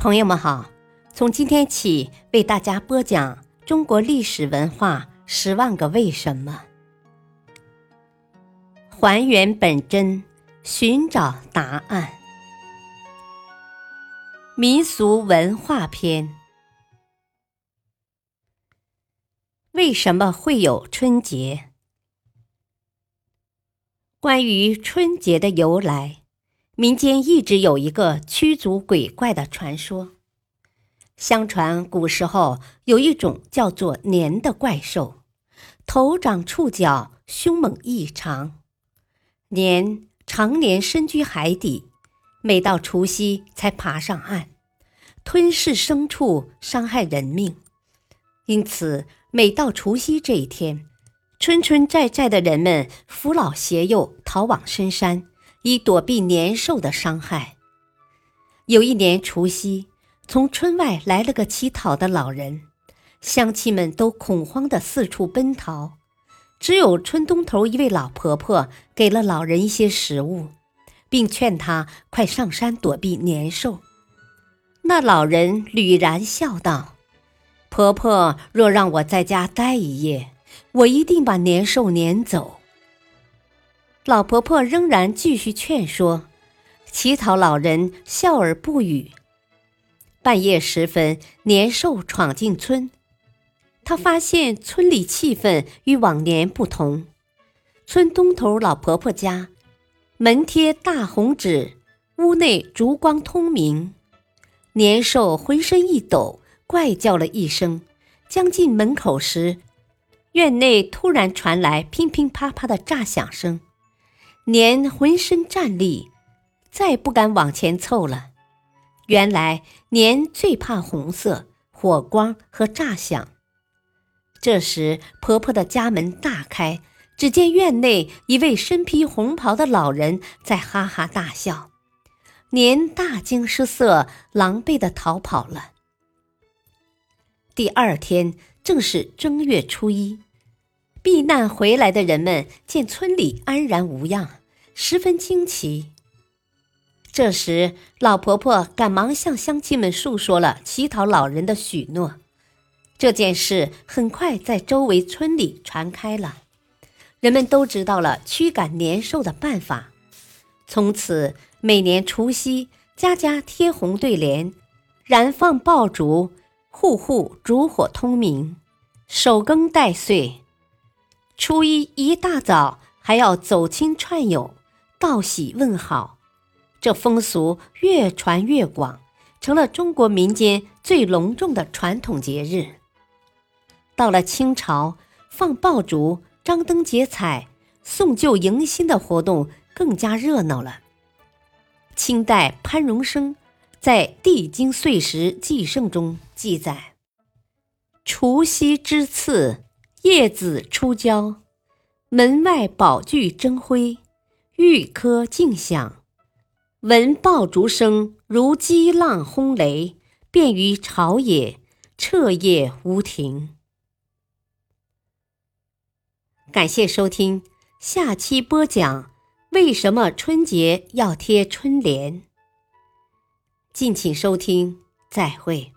朋友们好，从今天起为大家播讲中国历史文化十万个为什么，还原本真，寻找答案。民俗文化篇：为什么会有春节？关于春节的由来。民间一直有一个驱逐鬼怪的传说。相传古时候有一种叫做年的怪兽，头长触角，凶猛异常。年常年深居海底，每到除夕才爬上岸，吞噬牲畜，伤害人命。因此，每到除夕这一天，村村寨寨的人们扶老携幼逃往深山。以躲避年兽的伤害。有一年除夕，从村外来了个乞讨的老人，乡亲们都恐慌地四处奔逃，只有村东头一位老婆婆给了老人一些食物，并劝他快上山躲避年兽。那老人吕然笑道：“婆婆若让我在家待一夜，我一定把年兽撵走。”老婆婆仍然继续劝说，乞讨老人笑而不语。半夜时分，年兽闯进村，他发现村里气氛与往年不同。村东头老婆婆家门贴大红纸，屋内烛光通明。年兽浑身一抖，怪叫了一声，将近门口时，院内突然传来乒乒乓乓的炸响声。年浑身战栗，再不敢往前凑了。原来年最怕红色、火光和炸响。这时，婆婆的家门大开，只见院内一位身披红袍的老人在哈哈大笑。年大惊失色，狼狈地逃跑了。第二天正是正月初一，避难回来的人们见村里安然无恙。十分惊奇。这时，老婆婆赶忙向乡亲们述说了乞讨老人的许诺。这件事很快在周围村里传开了，人们都知道了驱赶年兽的办法。从此，每年除夕，家家贴红对联，燃放爆竹，户户烛火通明，守更待岁。初一一大早，还要走亲串友。道喜问好，这风俗越传越广，成了中国民间最隆重的传统节日。到了清朝，放爆竹、张灯结彩、送旧迎新的活动更加热闹了。清代潘荣生在《地经岁时记胜》中记载：“除夕之次，叶子出郊，门外宝炬争辉。”玉科静响，闻爆竹声如激浪轰雷，便于朝野，彻夜无停。感谢收听，下期播讲为什么春节要贴春联。敬请收听，再会。